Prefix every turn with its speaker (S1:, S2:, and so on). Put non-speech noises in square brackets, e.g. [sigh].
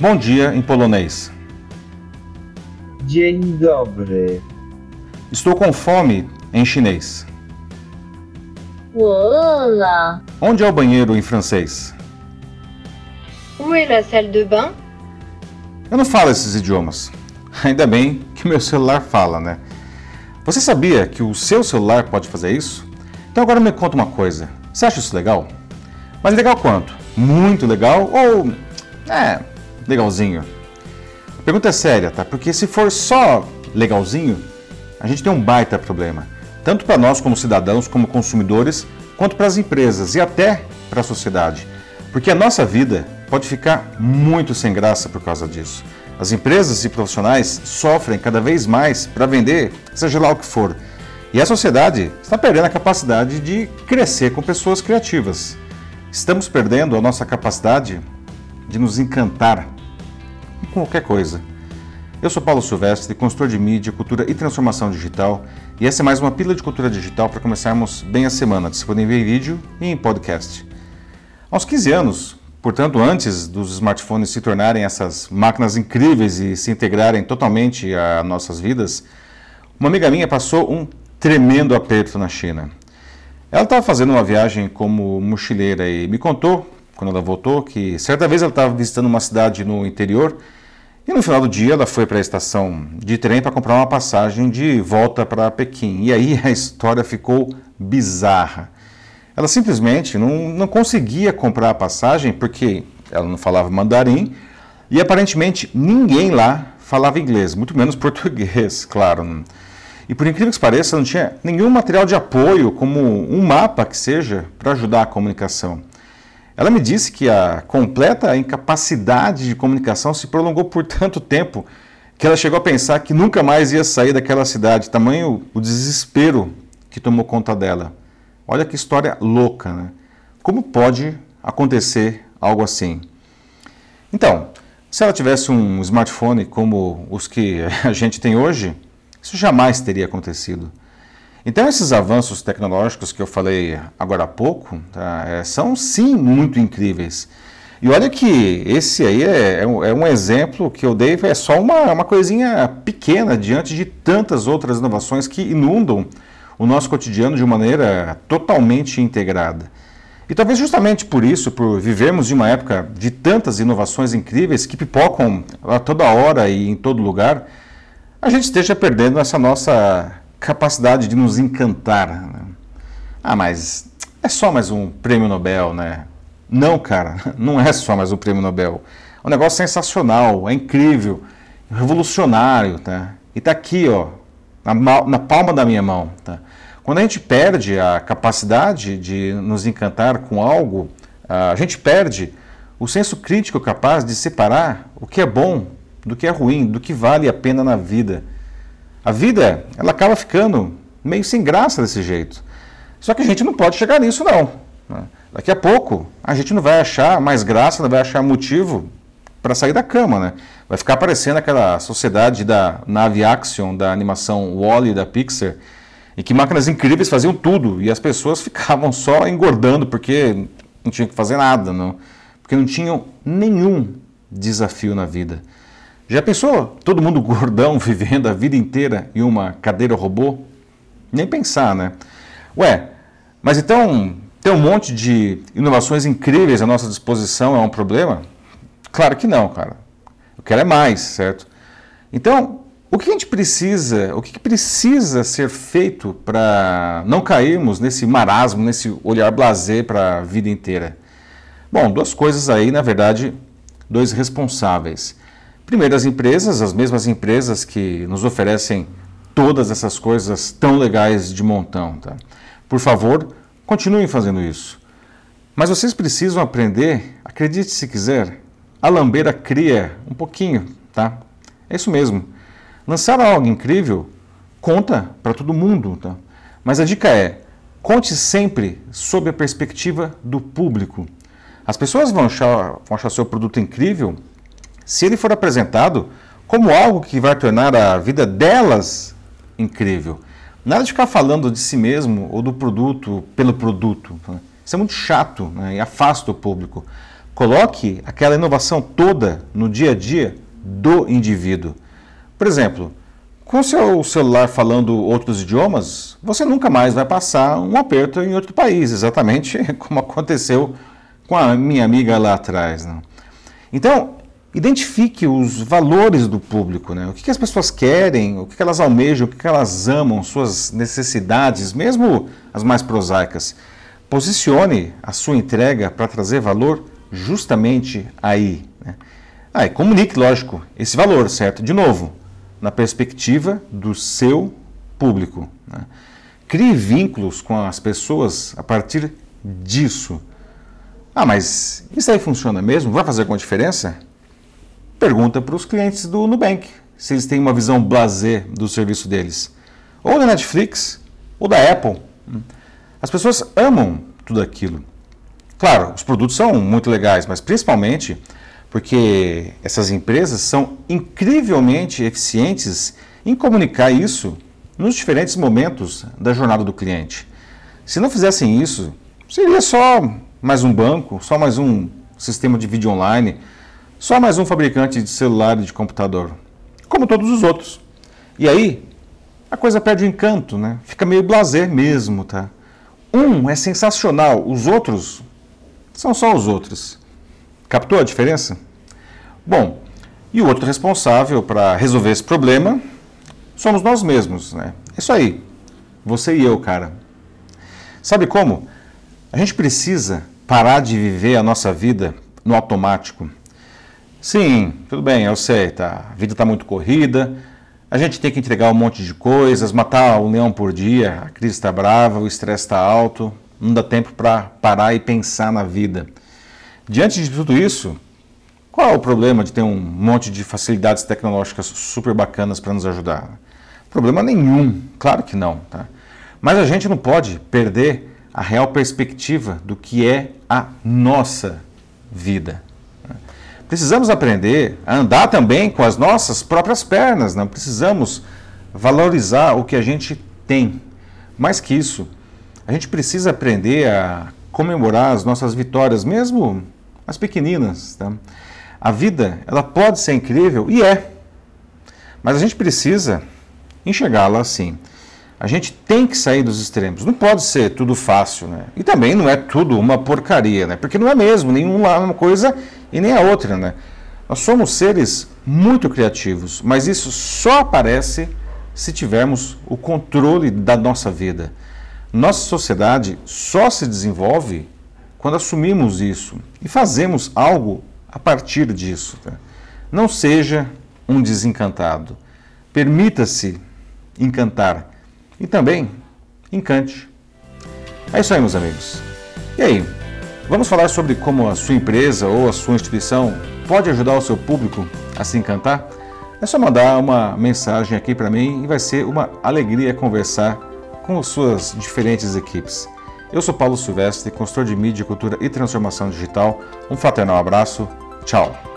S1: Bom dia em polonês.
S2: Dzień dobry.
S1: Estou com fome em chinês.
S3: Olá.
S1: Onde é o banheiro em francês?
S3: Où est la salle de bain?
S1: Eu não falo esses idiomas. [laughs] Ainda bem que meu celular fala, né? Você sabia que o seu celular pode fazer isso? Então agora me conta uma coisa. Você acha isso legal? Mas legal quanto? Muito legal ou é legalzinho? A pergunta é séria, tá? Porque se for só legalzinho, a gente tem um baita problema, tanto para nós como cidadãos, como consumidores, quanto para as empresas e até para a sociedade. Porque a nossa vida pode ficar muito sem graça por causa disso. As empresas e profissionais sofrem cada vez mais para vender, seja lá o que for. E a sociedade está perdendo a capacidade de crescer com pessoas criativas. Estamos perdendo a nossa capacidade de nos encantar com qualquer coisa. Eu sou Paulo Silvestre, consultor de mídia, cultura e transformação digital, e essa é mais uma pílula de cultura digital para começarmos bem a semana, disponível em vídeo e em podcast. Uns 15 anos, portanto, antes dos smartphones se tornarem essas máquinas incríveis e se integrarem totalmente a nossas vidas, uma amiga minha passou um tremendo aperto na China. Ela estava fazendo uma viagem como mochileira e me contou, quando ela voltou, que certa vez ela estava visitando uma cidade no interior e no final do dia ela foi para a estação de trem para comprar uma passagem de volta para Pequim. E aí [laughs] a história ficou bizarra. Ela simplesmente não, não conseguia comprar a passagem porque ela não falava mandarim e aparentemente ninguém lá falava inglês, muito menos [laughs] português, claro. E por incrível que pareça, não tinha nenhum material de apoio, como um mapa que seja, para ajudar a comunicação. Ela me disse que a completa incapacidade de comunicação se prolongou por tanto tempo que ela chegou a pensar que nunca mais ia sair daquela cidade, tamanho o desespero que tomou conta dela. Olha que história louca, né? Como pode acontecer algo assim? Então, se ela tivesse um smartphone como os que a gente tem hoje, isso jamais teria acontecido. Então, esses avanços tecnológicos que eu falei agora há pouco tá, é, são sim muito incríveis. E olha que esse aí é, é, um, é um, exemplo que eu dei, é só uma, uma coisinha pequena diante de tantas outras inovações que inundam o nosso cotidiano de maneira totalmente integrada. E talvez justamente por isso, por vivermos de uma época de tantas inovações incríveis que pipocam a toda hora e em todo lugar, a gente esteja perdendo essa nossa capacidade de nos encantar. Né? Ah, mas é só mais um prêmio Nobel, né? Não, cara, [laughs] não é só mais um prêmio Nobel. É um negócio sensacional, é incrível, revolucionário, tá? E tá aqui, ó, na, na palma da minha mão, tá? Quando a gente perde a capacidade de nos encantar com algo, a gente perde o senso crítico capaz de separar o que é bom do que é ruim, do que vale a pena na vida. A vida, ela acaba ficando meio sem graça desse jeito. Só que a gente não pode chegar nisso, não. Né? Daqui a pouco, a gente não vai achar mais graça, não vai achar motivo para sair da cama, né? Vai ficar parecendo aquela sociedade da nave Axion, da animação Wall-E da Pixar, em que máquinas incríveis faziam tudo e as pessoas [laughs] ficavam só engordando porque não tinham que fazer nada, não? porque não tinham nenhum desafio na vida. Já pensou todo mundo gordão [laughs] vivendo a vida inteira em uma cadeira robô? Nem pensar, né? Ué, mas então ter um monte de inovações incríveis à nossa disposição é um problema? Claro que não, cara. Eu quero é mais, certo? Então, o que a gente precisa, o que precisa ser feito para não cairmos nesse marasmo, nesse olhar blazer para a vida inteira? Bom, duas coisas aí, na verdade, dois responsáveis. Primeiro, as empresas, as mesmas empresas que nos oferecem todas essas coisas tão legais de montão. Tá? Por favor, continuem fazendo isso. Mas vocês precisam aprender, acredite se quiser, a lamber a cria um pouquinho, tá? É isso mesmo. Lançar algo incrível conta para todo mundo, tá? Mas a dica é: conte sempre sob a perspectiva do público. As pessoas vão achar, vão achar seu produto incrível se ele for apresentado como algo que vai tornar a vida delas incrível. Nada de ficar falando de si mesmo ou do produto pelo produto. Né? Isso é muito chato né? e afasta o público. Coloque aquela inovação toda no dia a dia do indivíduo. Por exemplo, com seu celular falando outros idiomas, você nunca mais vai passar um aperto em outro país, exatamente [laughs] como aconteceu com a minha amiga lá atrás. Né? Então, identifique os valores do público, né? o que, que as pessoas querem, o que, que elas almejam, o que, que elas amam, suas necessidades, mesmo as mais prosaicas. Posicione a sua entrega para trazer valor justamente aí. Né? Ah, e comunique, lógico, esse valor, certo? De novo, na perspectiva do seu público. Né? Crie vínculos com as pessoas a partir disso. Ah, mas isso aí funciona mesmo? Vai fazer alguma diferença? Pergunta para os clientes do Nubank se eles têm uma visão blasé do serviço deles. Ou da Netflix, ou da Apple. As pessoas amam tudo aquilo. Claro, os produtos são muito legais, mas principalmente porque essas empresas são incrivelmente eficientes em comunicar isso nos diferentes momentos da jornada do cliente. Se não fizessem isso, seria só mais um banco, só mais um sistema de vídeo online, só mais um fabricante de celular e de computador, como todos os outros. E aí, a coisa perde o encanto, né? Fica meio blazer mesmo, tá? Um é sensacional, os outros são só os outros. Captou a diferença? Bom, e o outro responsável para resolver esse problema somos nós mesmos, né? Isso aí, você e eu, cara. Sabe como? A gente precisa parar de viver a nossa vida no automático. Sim, tudo bem, eu sei, tá? A vida está muito corrida, a gente tem que entregar um monte de coisas, matar um leão por dia, a crise está brava, o estresse está alto, não dá tempo para parar e pensar na vida. Diante de tudo isso, qual é o problema de ter um monte de facilidades tecnológicas super bacanas para nos ajudar? Problema nenhum, claro que não. Tá? Mas a gente não pode perder a real perspectiva do que é a nossa vida. Precisamos aprender a andar também com as nossas próprias pernas, não precisamos valorizar o que a gente tem. Mais que isso, a gente precisa aprender a comemorar as nossas vitórias, mesmo as pequeninas. Tá? A vida, ela pode ser incrível e é. Mas a gente precisa enxergá-la assim. A gente tem que sair dos extremos. Não pode ser tudo fácil, né? E também não é tudo uma porcaria, né? Porque não é mesmo, nenhuma uma coisa e nem a outra, né? Nós somos seres muito criativos, mas isso só aparece se tivermos o controle da nossa vida. Nossa sociedade só se desenvolve quando assumimos isso e fazemos algo a partir disso. Tá? Não seja um desencantado. Permita-se encantar e também encante. É isso aí, meus amigos. E aí, vamos falar sobre como a sua empresa ou a sua instituição pode ajudar o seu público a se encantar? É só mandar uma mensagem aqui para mim e vai ser uma alegria conversar com suas diferentes equipes. Eu sou Paulo Silvestre, consultor de mídia, cultura e transformação digital. Um fraternal abraço. Tchau.